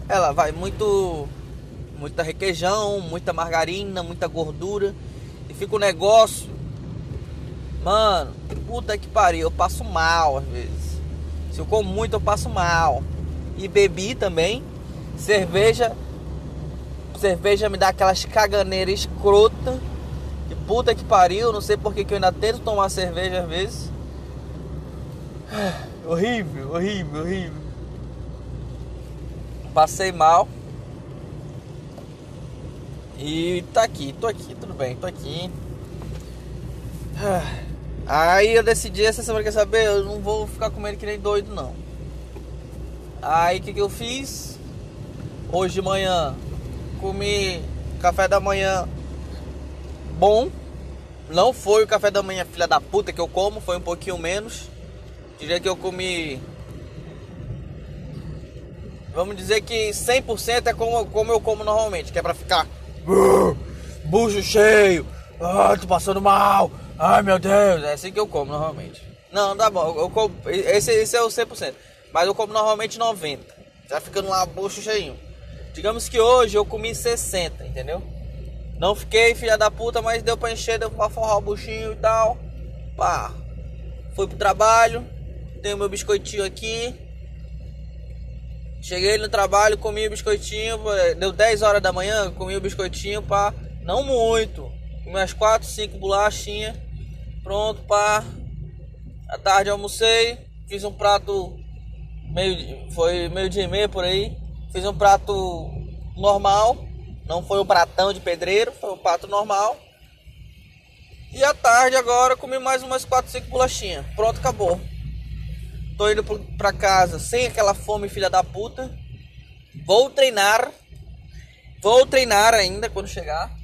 ela vai muito muita requeijão, muita margarina, muita gordura. E fica o um negócio. Mano, puta que pariu, eu passo mal às vezes. Se eu como muito, eu passo mal. E bebi também. Cerveja. Cerveja me dá aquelas caganeiras escrota. Que puta que pariu, não sei porque que eu ainda tento tomar cerveja às vezes. Horrível, horrível, horrível. Passei mal. E tá aqui, tô aqui, tudo bem, tô aqui. Aí eu decidi essa semana, quer saber? Eu não vou ficar comendo que nem doido, não. Aí o que, que eu fiz? Hoje de manhã comi café da manhã bom. Não foi o café da manhã filha da puta que eu como, foi um pouquinho menos. Diria que eu comi. Vamos dizer que 100% é como, como eu como normalmente, que é pra ficar bucho cheio, ah, tô passando mal, ai meu Deus, é assim que eu como normalmente. Não, tá bom, eu como, esse, esse é o 100%, mas eu como normalmente 90%, já ficando lá bucho cheio. Digamos que hoje eu comi 60, entendeu? Não fiquei filha da puta, mas deu pra encher, deu pra forrar o buchinho e tal. Pá. Fui pro trabalho, tenho meu biscoitinho aqui, Cheguei no trabalho, comi o biscoitinho, deu 10 horas da manhã, comi o biscoitinho, pá, não muito, comi umas 4, 5 bolachinhas, pronto, pá. À tarde almocei, fiz um prato, meio, foi meio dia e meia por aí, fiz um prato normal, não foi um pratão de pedreiro, foi um prato normal. E à tarde agora comi mais umas 4, 5 bolachinhas, pronto, acabou. Tô indo pra casa sem aquela fome, filha da puta. Vou treinar. Vou treinar ainda quando chegar.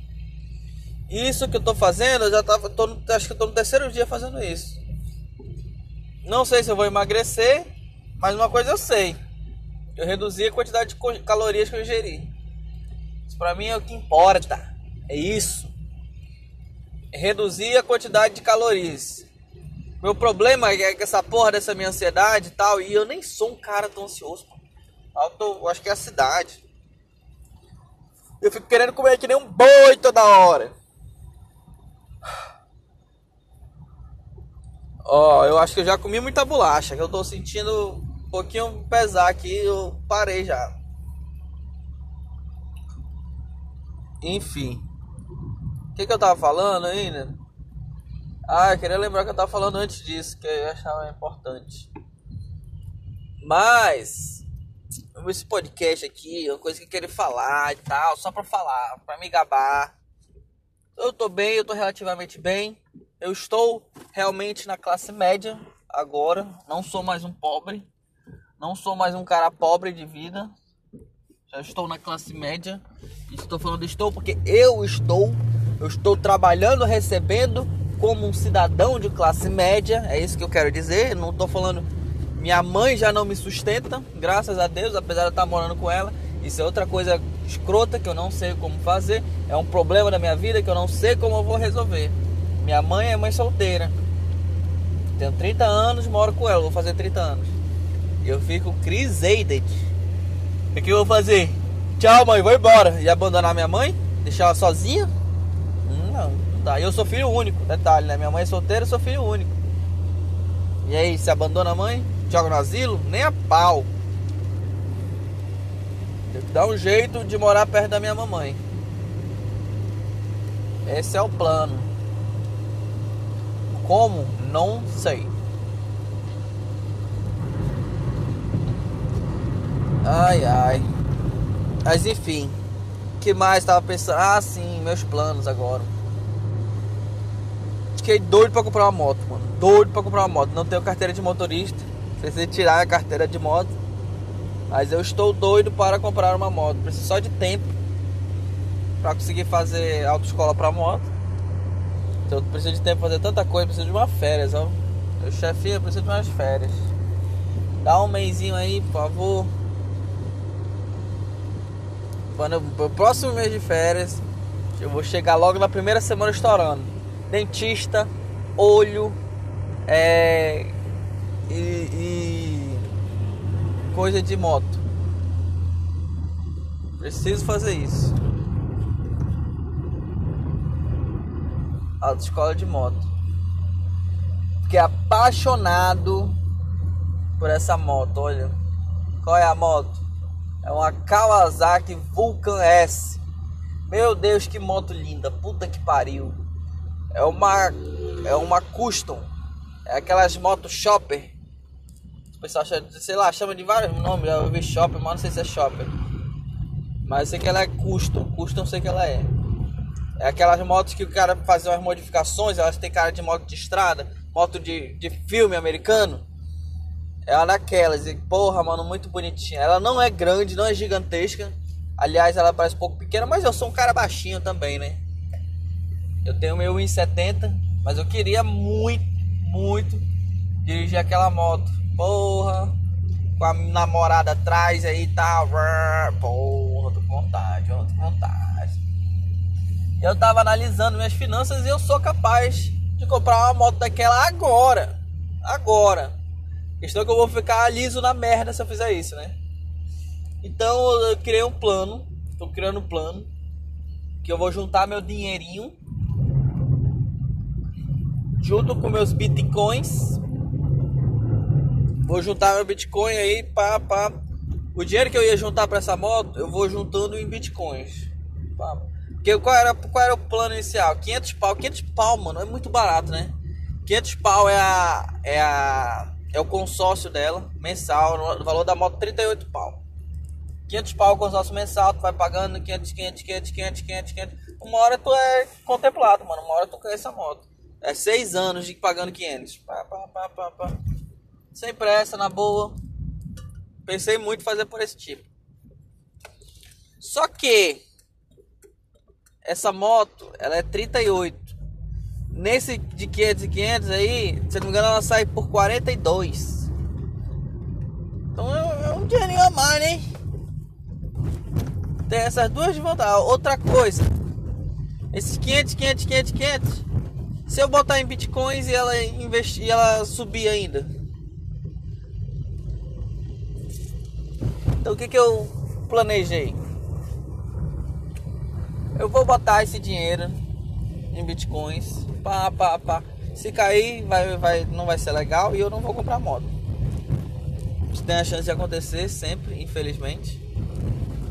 Isso que eu tô fazendo, eu já tava. Tô acho que eu tô no terceiro dia fazendo isso. Não sei se eu vou emagrecer, mas uma coisa eu sei. Eu reduzi a quantidade de calorias que eu ingeri. Isso pra mim é o que importa. É isso. Reduzir a quantidade de calorias. Meu problema é que essa porra dessa minha ansiedade e tal, e eu nem sou um cara tão ansioso, Eu, tô, eu acho que é a cidade. Eu fico querendo comer que nem um boi toda hora. Ó, oh, eu acho que eu já comi muita bolacha, que eu tô sentindo um pouquinho pesar aqui, eu parei já. Enfim. O que, que eu tava falando ainda? Ah, eu queria lembrar que eu tava falando antes disso, que eu achava importante. Mas esse podcast aqui, uma coisa que eu queria falar e tal, só pra falar, pra me gabar. Eu tô bem, eu tô relativamente bem. Eu estou realmente na classe média agora. Não sou mais um pobre. Não sou mais um cara pobre de vida. Já estou na classe média. Estou falando estou porque eu estou. Eu estou trabalhando, recebendo como um cidadão de classe média. É isso que eu quero dizer. Não estou falando minha mãe já não me sustenta, graças a Deus, apesar de eu estar morando com ela. Isso é outra coisa escrota que eu não sei como fazer. É um problema da minha vida que eu não sei como eu vou resolver. Minha mãe é mãe solteira. Tenho 30 anos, moro com ela, vou fazer 30 anos. Eu fico crisated. O que eu vou fazer? Tchau, mãe, vou embora. E abandonar minha mãe? Deixar ela sozinha? Não, dá. Eu sou filho único, detalhe, né? Minha mãe é solteira, eu sou filho único. E aí, se abandona a mãe? joga no asilo? Nem a pau. Tem que dar um jeito de morar perto da minha mamãe. Esse é o plano. Como? Não sei. Ai ai. Mas enfim. que mais tava pensando? Ah, sim, meus planos agora. Fiquei doido pra comprar uma moto, mano. Doido pra comprar uma moto. Não tenho carteira de motorista. Preciso tirar a carteira de moto. Mas eu estou doido para comprar uma moto. Preciso só de tempo para conseguir fazer autoescola para moto. Então eu preciso de tempo para fazer tanta coisa. Preciso de uma férias, ó. Meu chefinho, preciso de umas férias. Dá um mêsinho aí, por favor. Quando o próximo mês de férias, eu vou chegar logo na primeira semana estourando. Dentista, olho, é, e, e coisa de moto. Preciso fazer isso. Autoescola de moto. Fiquei apaixonado por essa moto. Olha, qual é a moto? É uma Kawasaki Vulcan S. Meu Deus, que moto linda! Puta que pariu! É uma é uma custom. É aquelas motos shopper o pessoal sei lá, chama de vários nomes. Eu vi shopper, mas não sei se é shopper. Mas eu sei que ela é custom. Custom sei que ela é. É aquelas motos que o cara faz umas modificações, elas têm cara de moto de estrada, moto de, de filme americano. É uma daquelas. E, porra, mano, muito bonitinha. Ela não é grande, não é gigantesca. Aliás, ela parece um pouco pequena, mas eu sou um cara baixinho também, né? Eu tenho meu 1,70, mas eu queria muito, muito dirigir aquela moto. Porra, com a namorada atrás aí e tá, tal. Porra, tô com vontade, tô com vontade. Eu tava analisando minhas finanças e eu sou capaz de comprar uma moto daquela agora. Agora. Questão que eu vou ficar liso na merda se eu fizer isso, né? Então eu criei um plano. Tô criando um plano. Que eu vou juntar meu dinheirinho. Junto com meus bitcoins Vou juntar meu Bitcoin aí pá. O dinheiro que eu ia juntar para essa moto, eu vou juntando em Bitcoins. Pá. Porque qual era, qual era o plano inicial? 500 pau. 500 pau, mano, é muito barato, né? 500 pau é a é a é o consórcio dela mensal, o valor da moto 38 pau. 500 pau o consórcio mensal, tu vai pagando 500, 500, 500, 500, 500, 500. Uma hora tu é contemplado, mano. Uma hora tu quer essa moto. É 6 anos de pagando 500. Pá, pá, pá, pá, pá sem pressa, na boa. Pensei muito em fazer por esse tipo. Só que essa moto, ela é 38. Nesse de 500 e 500 aí, se não me engano, ela sai por 42. Então é, é um dinheirinho a mais, né? Tem essas duas de voltar. Outra coisa, esses 500, 500, 500, 500, se eu botar em bitcoins e ela investir, ela subir ainda, Então o que, que eu planejei? Eu vou botar esse dinheiro em bitcoins. Pá, pá, pá. Se cair, vai, vai, não vai ser legal e eu não vou comprar moto. Isso tem a chance de acontecer sempre, infelizmente.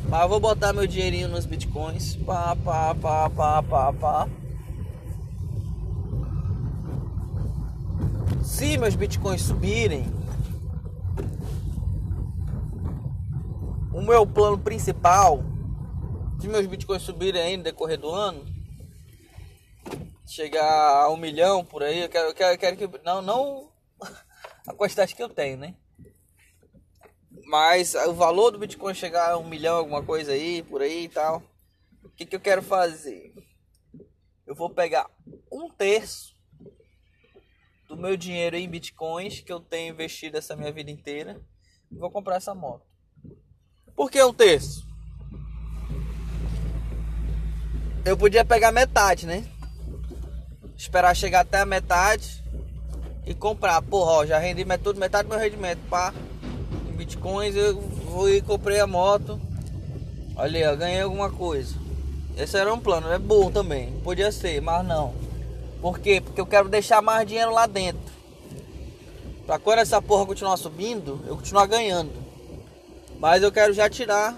Mas eu vou botar meu dinheirinho nos bitcoins. Pá, pá, pá, pá, pá, pá. Se meus bitcoins subirem, o meu plano principal, se meus bitcoins subirem aí no decorrer do ano, chegar a um milhão por aí, eu quero, eu quero, eu quero que. Não, não a quantidade que eu tenho, né? Mas o valor do Bitcoin chegar a um milhão, alguma coisa aí, por aí e tal. O que, que eu quero fazer? Eu vou pegar um terço meu dinheiro em bitcoins que eu tenho investido essa minha vida inteira e vou comprar essa moto. Por que um terço? Eu podia pegar metade, né? Esperar chegar até a metade e comprar. Porra, ó, já rendi tudo, metade do meu rendimento. Pá, em bitcoins eu vou e comprei a moto. Olha aí, ganhei alguma coisa. Esse era um plano, é bom também. Podia ser, mas não. Por quê? Porque eu quero deixar mais dinheiro lá dentro. Pra quando essa porra continuar subindo, eu continuar ganhando. Mas eu quero já tirar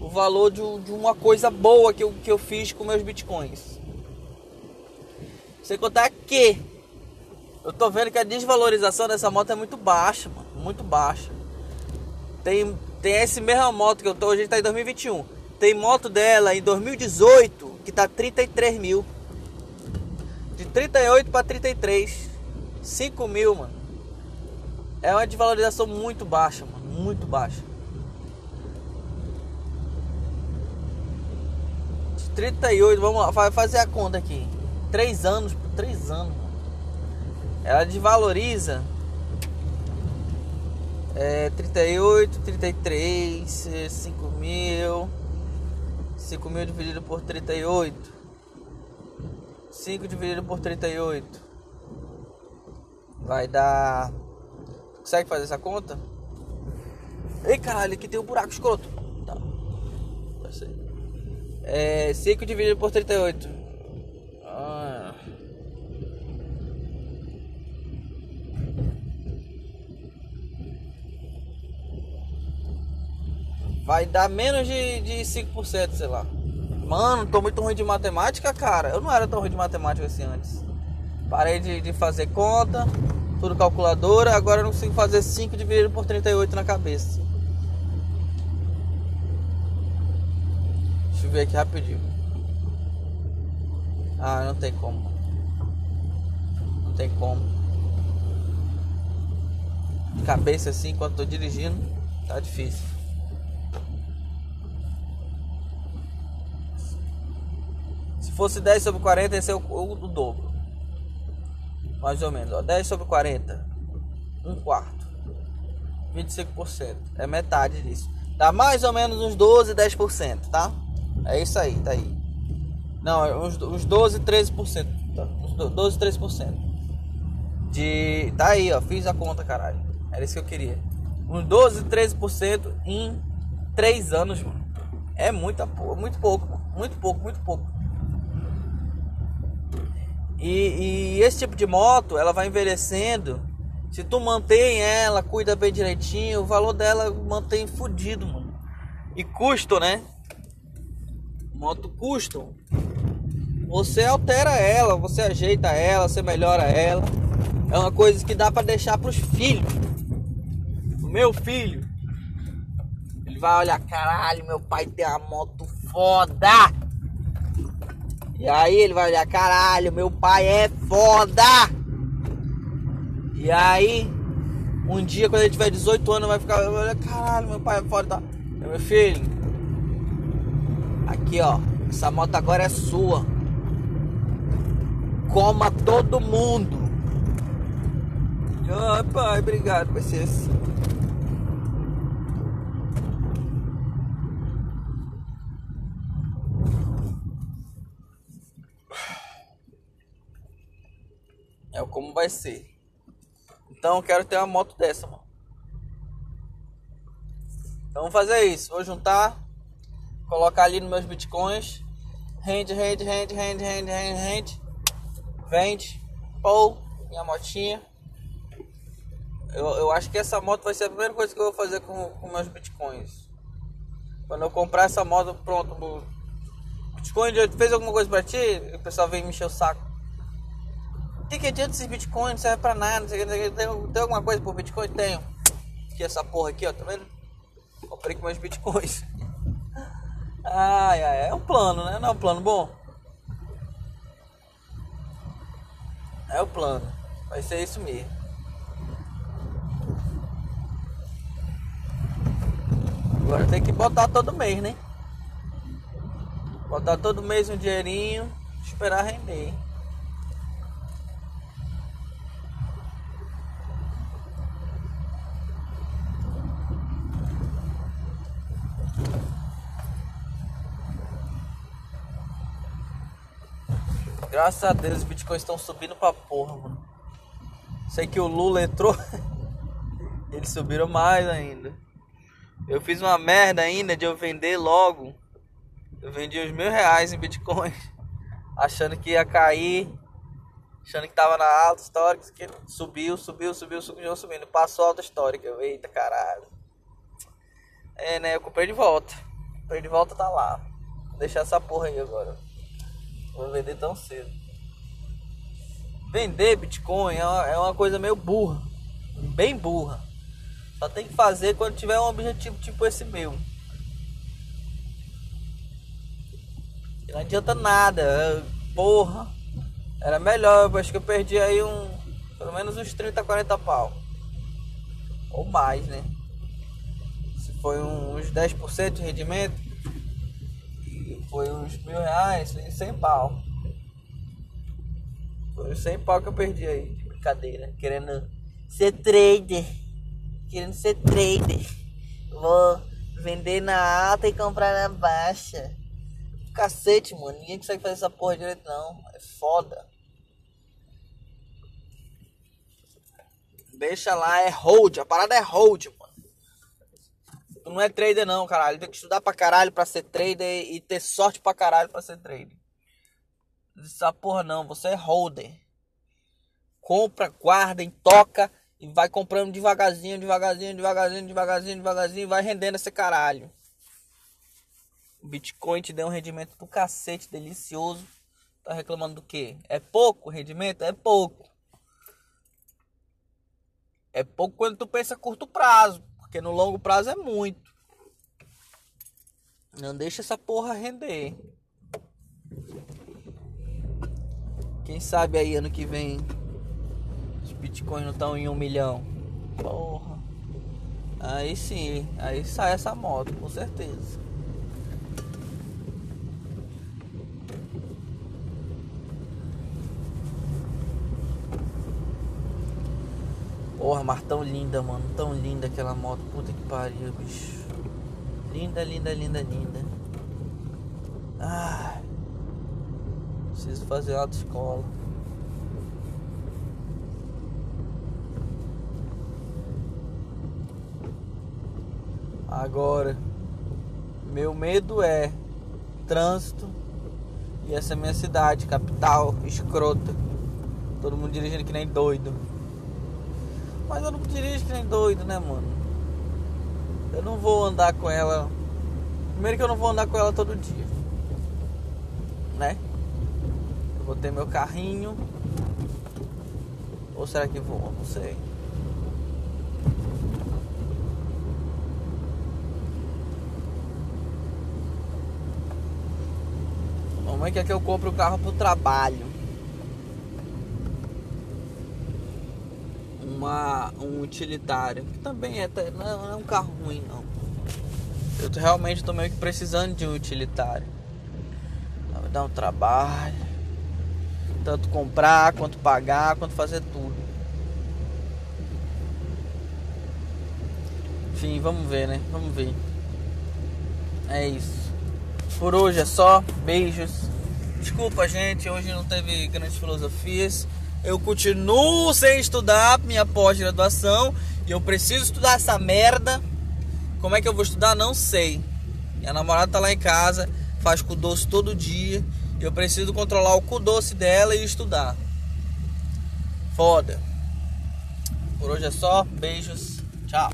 o valor de, de uma coisa boa que eu, que eu fiz com meus bitcoins. Sem contar que eu tô vendo que a desvalorização dessa moto é muito baixa, mano. Muito baixa. Tem, tem esse mesma moto que eu tô, hoje tá em 2021. Tem moto dela em 2018 que tá 33 mil. De 38 para 33. 5 mil, mano. É uma desvalorização muito baixa, mano. Muito baixa. De 38, vamos lá, fazer a conta aqui. 3 anos por 3 anos, mano. Ela desvaloriza. É 38, 33, 5 mil. 5 mil dividido por 38. 5 dividido por 38 vai dar. Consegue fazer essa conta? Ei caralho, aqui tem um buraco escroto. Tá. Vai ser. É 5 dividido por 38. Ah. Vai dar menos de, de 5%, sei lá. Mano, tô muito ruim de matemática, cara. Eu não era tão ruim de matemática assim antes. Parei de, de fazer conta, tudo calculadora. Agora eu não consigo fazer 5 dividido por 38 na cabeça. Deixa eu ver aqui rapidinho. Ah, não tem como. Não tem como. De cabeça assim, enquanto tô dirigindo, tá difícil. Fosse 10 sobre 40, esse é o, o, o dobro. Mais ou menos. Ó. 10 sobre 40. Um quarto. 25%. É metade disso. Dá mais ou menos uns 12, 10%, tá? É isso aí, tá aí. Não, é uns, uns 12, 13%. Tá? Uns 12, 13%. De. Tá aí, ó. Fiz a conta, caralho. Era isso que eu queria. Uns 12, 13% em 3 anos, mano. É muita, muito pouco. Muito pouco, muito pouco. E, e, esse tipo de moto, ela vai envelhecendo. Se tu mantém ela, cuida bem direitinho, o valor dela mantém fudido, mano. E custo, né? Moto custom. Você altera ela, você ajeita ela, você melhora ela. É uma coisa que dá para deixar pros filhos. O meu filho, ele vai olhar, caralho, meu pai tem uma moto foda. E aí ele vai olhar, caralho, meu pai é foda! E aí, um dia quando ele tiver 18 anos, vai ficar, vai olhar, caralho, meu pai é foda. Meu filho, aqui ó, essa moto agora é sua. Coma todo mundo. Ai, pai, obrigado, vai ser assim. É como vai ser. Então eu quero ter uma moto dessa, mano. Então fazer isso. Vou juntar, colocar ali nos meus bitcoins. Rende, rende, rende, rende, rende, rende, rende. Vende. Ou minha motinha. Eu, eu acho que essa moto vai ser a primeira coisa que eu vou fazer com, com meus bitcoins. Quando eu comprar essa moto, pronto. Bitcoin fez alguma coisa pra ti? O pessoal vem me encher o saco que, que adianta esses bitcoins? Não serve pra nada. Não sei, tem, tem alguma coisa por bitcoin? Tenho. Que essa porra aqui, ó, tá vendo? Comprei com meus bitcoins. Ai, ai, é um plano, né? Não é um plano bom? É o plano. Vai ser isso mesmo. Agora tem que botar todo mês, né? Botar todo mês um dinheirinho, esperar render. Graças a Deus os bitcoins estão subindo pra porra, mano. Sei que o Lula entrou. Eles subiram mais ainda. Eu fiz uma merda ainda de eu vender logo. Eu vendi os mil reais em bitcoins. Achando que ia cair. Achando que tava na alta histórica. Que subiu, subiu, subiu, subiu, subindo. Passou a alta histórica. Eu, eita caralho. É, né? Eu comprei de volta. Comprei de volta, tá lá. Vou deixar essa porra aí agora. Vou vender tão cedo. Vender Bitcoin é uma, é uma coisa meio burra. Bem burra. Só tem que fazer quando tiver um objetivo tipo esse meu. Não adianta nada. Porra. Era melhor. Eu acho que eu perdi aí um. Pelo menos uns 30, 40 pau. Ou mais, né? Se foi uns 10% de rendimento. Foi uns mil reais, 100 pau. Foi 100 pau que eu perdi aí. De brincadeira. Querendo ser trader. Querendo ser trader. Vou vender na alta e comprar na baixa. Cacete, mano. Ninguém consegue fazer essa porra direito, não. É foda. Deixa lá, é hold. A parada é hold. Tu não é trader, não, caralho. Tem que estudar pra caralho pra ser trader e ter sorte pra caralho pra ser trader. Essa porra não, você é holder. Compra, guarda, toca e vai comprando devagarzinho, devagarzinho, devagarzinho, devagarzinho, devagarzinho e vai rendendo esse caralho. O Bitcoin te deu um rendimento do cacete, delicioso. Tá reclamando do quê? É pouco o rendimento? É pouco. É pouco quando tu pensa a curto prazo, porque no longo prazo é muito. Não deixa essa porra render. Quem sabe aí ano que vem os bitcoins não estão em um milhão. Porra. Aí sim, aí sai essa moto, com certeza. Porra, mas tão linda, mano. Tão linda aquela moto. Puta que pariu, bicho. Linda, linda, linda, linda. Ai. Preciso fazer autoescola. Agora, meu medo é trânsito e essa é minha cidade, capital, escrota. Todo mundo dirigindo que nem doido. Mas eu não dirijo que nem doido, né, mano? Eu não vou andar com ela. Primeiro que eu não vou andar com ela todo dia. Né? Vou ter meu carrinho. Ou será que vou? Não sei. Mamãe quer que eu compre o carro pro trabalho. Uma, um utilitário. Que também é, não é um carro ruim não. Eu realmente tô meio que precisando de um utilitário. Vai dar um trabalho. Tanto comprar, quanto pagar, quanto fazer tudo. Enfim, vamos ver, né? Vamos ver. É isso. Por hoje é só. Beijos. Desculpa, gente. Hoje não teve grandes filosofias. Eu continuo sem estudar minha pós-graduação. E eu preciso estudar essa merda. Como é que eu vou estudar? Não sei. Minha namorada tá lá em casa. Faz com doce todo dia. Eu preciso controlar o cu doce dela e estudar. Foda. Por hoje é só. Beijos. Tchau.